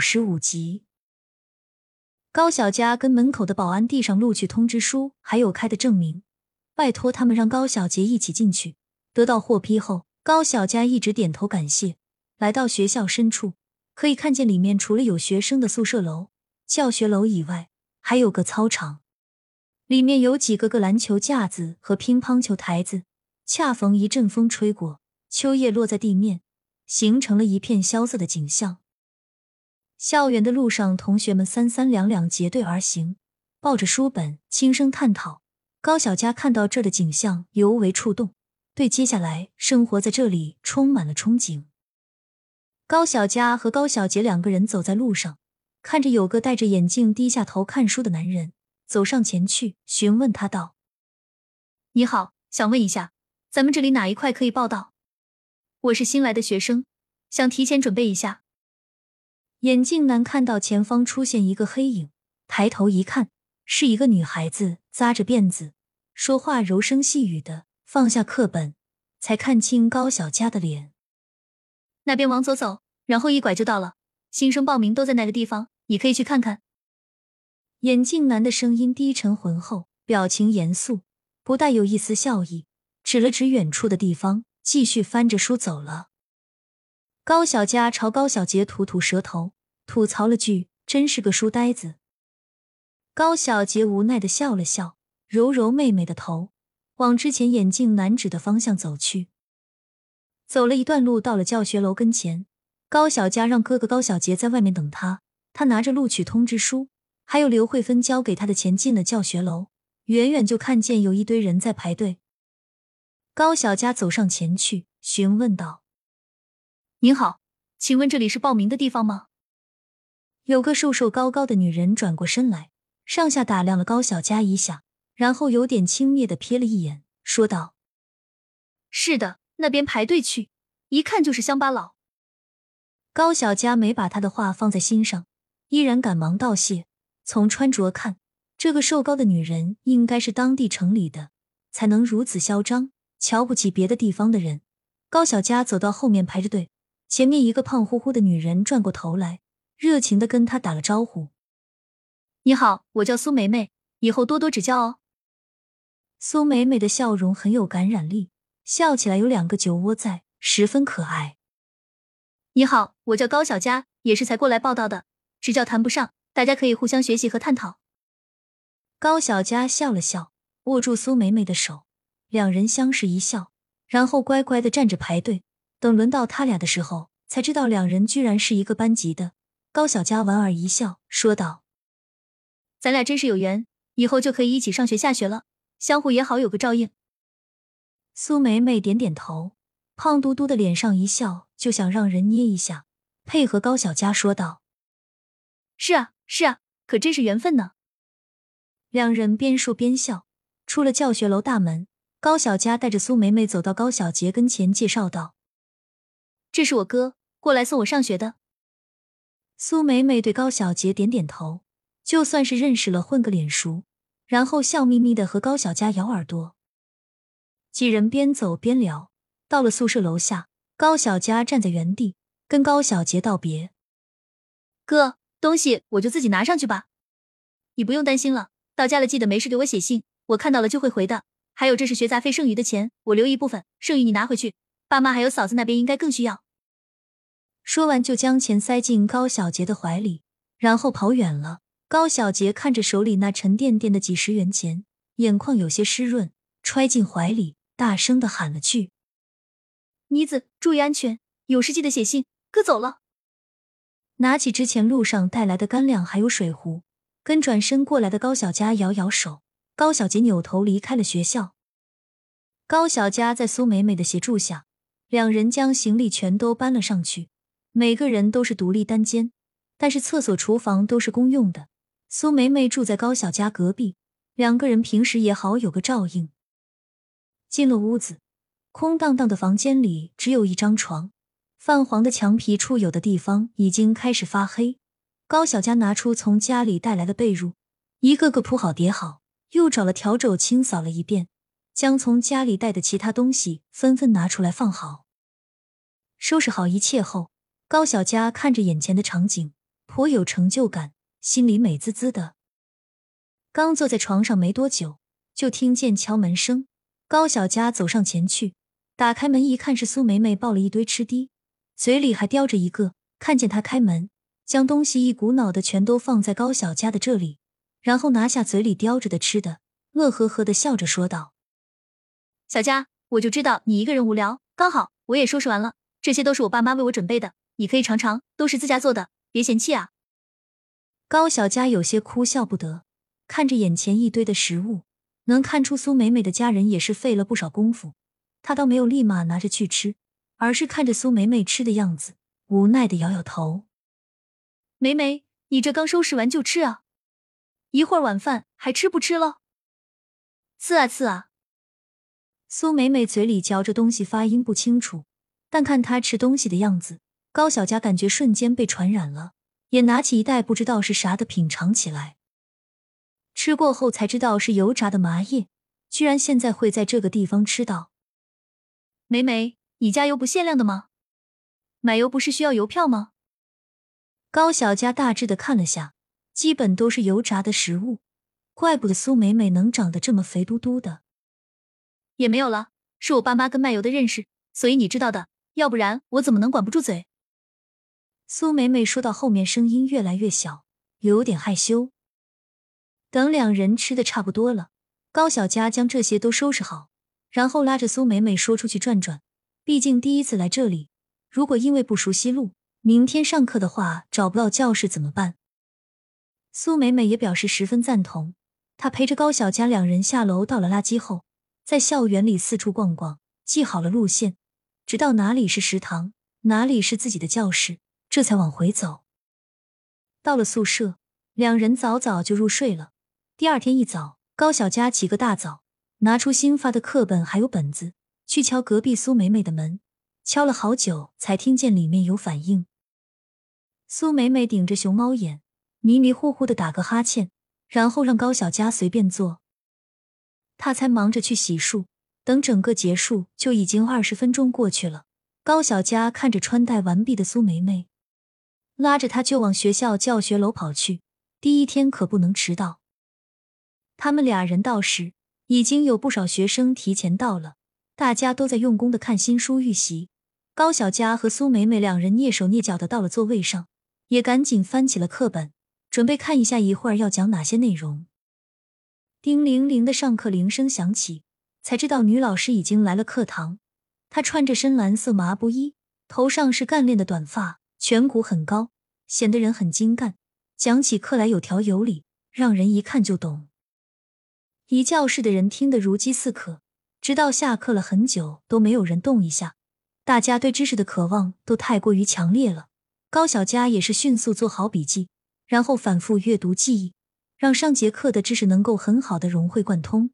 十五集，高小佳跟门口的保安递上录取通知书，还有开的证明，拜托他们让高小杰一起进去。得到获批后，高小佳一直点头感谢。来到学校深处，可以看见里面除了有学生的宿舍楼、教学楼以外，还有个操场，里面有几个个篮球架子和乒乓球台子。恰逢一阵风吹过，秋叶落在地面，形成了一片萧瑟的景象。校园的路上，同学们三三两两结队而行，抱着书本轻声探讨。高小佳看到这的景象，尤为触动，对接下来生活在这里充满了憧憬。高小佳和高小杰两个人走在路上，看着有个戴着眼镜、低下头看书的男人，走上前去询问他道：“你好，想问一下，咱们这里哪一块可以报道？我是新来的学生，想提前准备一下。”眼镜男看到前方出现一个黑影，抬头一看，是一个女孩子，扎着辫子，说话柔声细语的。放下课本，才看清高小佳的脸。那边往左走，然后一拐就到了。新生报名都在那个地方，你可以去看看。眼镜男的声音低沉浑厚，表情严肃，不带有一丝笑意，指了指远处的地方，继续翻着书走了。高小佳朝高小杰吐吐舌头，吐槽了句：“真是个书呆子。”高小杰无奈的笑了笑，揉揉妹妹的头，往之前眼镜男指的方向走去。走了一段路，到了教学楼跟前，高小佳让哥哥高小杰在外面等他。他拿着录取通知书，还有刘慧芬交给他的钱，进了教学楼。远远就看见有一堆人在排队。高小佳走上前去，询问道。您好，请问这里是报名的地方吗？有个瘦瘦高高的女人转过身来，上下打量了高小佳一下，然后有点轻蔑的瞥了一眼，说道：“是的，那边排队去，一看就是乡巴佬。”高小佳没把他的话放在心上，依然赶忙道谢。从穿着看，这个瘦高的女人应该是当地城里的，才能如此嚣张，瞧不起别的地方的人。高小佳走到后面排着队。前面一个胖乎乎的女人转过头来，热情的跟他打了招呼：“你好，我叫苏梅梅，以后多多指教哦。”苏梅梅的笑容很有感染力，笑起来有两个酒窝在，十分可爱。“你好，我叫高小佳，也是才过来报道的，指教谈不上，大家可以互相学习和探讨。”高小佳笑了笑，握住苏梅梅的手，两人相视一笑，然后乖乖的站着排队。等轮到他俩的时候，才知道两人居然是一个班级的。高小佳莞尔一笑，说道：“咱俩真是有缘，以后就可以一起上学下学了，相互也好有个照应。”苏梅梅点点头，胖嘟嘟的脸上一笑，就想让人捏一下，配合高小佳说道：“是啊，是啊，可真是缘分呢。”两人边说边笑，出了教学楼大门，高小佳带着苏梅梅走到高小杰跟前，介绍道。这是我哥过来送我上学的。苏梅梅对高小杰点点头，就算是认识了，混个脸熟，然后笑眯眯的和高小佳咬耳朵。几人边走边聊，到了宿舍楼下，高小佳站在原地跟高小杰道别：“哥，东西我就自己拿上去吧，你不用担心了。到家了记得没事给我写信，我看到了就会回的。还有，这是学杂费剩余的钱，我留一部分，剩余你拿回去。”爸妈还有嫂子那边应该更需要。说完，就将钱塞进高小杰的怀里，然后跑远了。高小杰看着手里那沉甸甸的几十元钱，眼眶有些湿润，揣进怀里，大声的喊了句：“妮子，注意安全，有事记得写信。哥走了。”拿起之前路上带来的干粮还有水壶，跟转身过来的高小佳摇摇手。高小杰扭头离开了学校。高小佳在苏美美的协助下。两人将行李全都搬了上去，每个人都是独立单间，但是厕所、厨房都是公用的。苏梅梅住在高小佳隔壁，两个人平时也好有个照应。进了屋子，空荡荡的房间里只有一张床，泛黄的墙皮处有的地方已经开始发黑。高小佳拿出从家里带来的被褥，一个个铺好叠好，又找了笤帚清扫了一遍。将从家里带的其他东西纷纷拿出来放好，收拾好一切后，高小佳看着眼前的场景，颇有成就感，心里美滋滋的。刚坐在床上没多久，就听见敲门声。高小佳走上前去，打开门一看，是苏梅梅抱了一堆吃的，嘴里还叼着一个。看见她开门，将东西一股脑的全都放在高小佳的这里，然后拿下嘴里叼着的吃的，乐呵呵的笑着说道：“小佳，我就知道你一个人无聊，刚好我也收拾完了，这些都是我爸妈为我准备的，你可以尝尝，都是自家做的，别嫌弃啊。”高小佳有些哭笑不得，看着眼前一堆的食物。能看出苏美美的家人也是费了不少功夫，她倒没有立马拿着去吃，而是看着苏美美吃的样子，无奈的摇摇头。美美，你这刚收拾完就吃啊？一会儿晚饭还吃不吃了？刺啊刺啊！苏美美嘴里嚼着东西，发音不清楚，但看她吃东西的样子，高小佳感觉瞬间被传染了，也拿起一袋不知道是啥的品尝起来。吃过后才知道是油炸的麻叶，居然现在会在这个地方吃到。美美，你加油不限量的吗？买油不是需要邮票吗？高小佳大致的看了下，基本都是油炸的食物，怪不得苏美美能长得这么肥嘟嘟的。也没有了，是我爸妈跟卖油的认识，所以你知道的，要不然我怎么能管不住嘴？苏美美说到后面，声音越来越小，有点害羞。等两人吃的差不多了，高小佳将这些都收拾好，然后拉着苏美美说出去转转。毕竟第一次来这里，如果因为不熟悉路，明天上课的话找不到教室怎么办？苏美美也表示十分赞同。她陪着高小佳两人下楼，到了垃圾后，在校园里四处逛逛，记好了路线，直到哪里是食堂，哪里是自己的教室，这才往回走。到了宿舍，两人早早就入睡了。第二天一早，高小佳起个大早，拿出新发的课本还有本子，去敲隔壁苏美美的门。敲了好久，才听见里面有反应。苏美美顶着熊猫眼，迷迷糊糊的打个哈欠，然后让高小佳随便坐。他才忙着去洗漱，等整个结束，就已经二十分钟过去了。高小佳看着穿戴完毕的苏梅梅，拉着她就往学校教学楼跑去。第一天可不能迟到。他们俩人到时，已经有不少学生提前到了，大家都在用功的看新书预习。高小佳和苏梅梅两人蹑手蹑脚的到了座位上，也赶紧翻起了课本，准备看一下一会儿要讲哪些内容。叮铃铃的上课铃声响起，才知道女老师已经来了课堂。她穿着深蓝色麻布衣，头上是干练的短发，颧骨很高，显得人很精干，讲起课来有条有理，让人一看就懂。一教室的人听得如饥似渴，直到下课了很久都没有人动一下。大家对知识的渴望都太过于强烈了。高小佳也是迅速做好笔记，然后反复阅读记忆，让上节课的知识能够很好的融会贯通。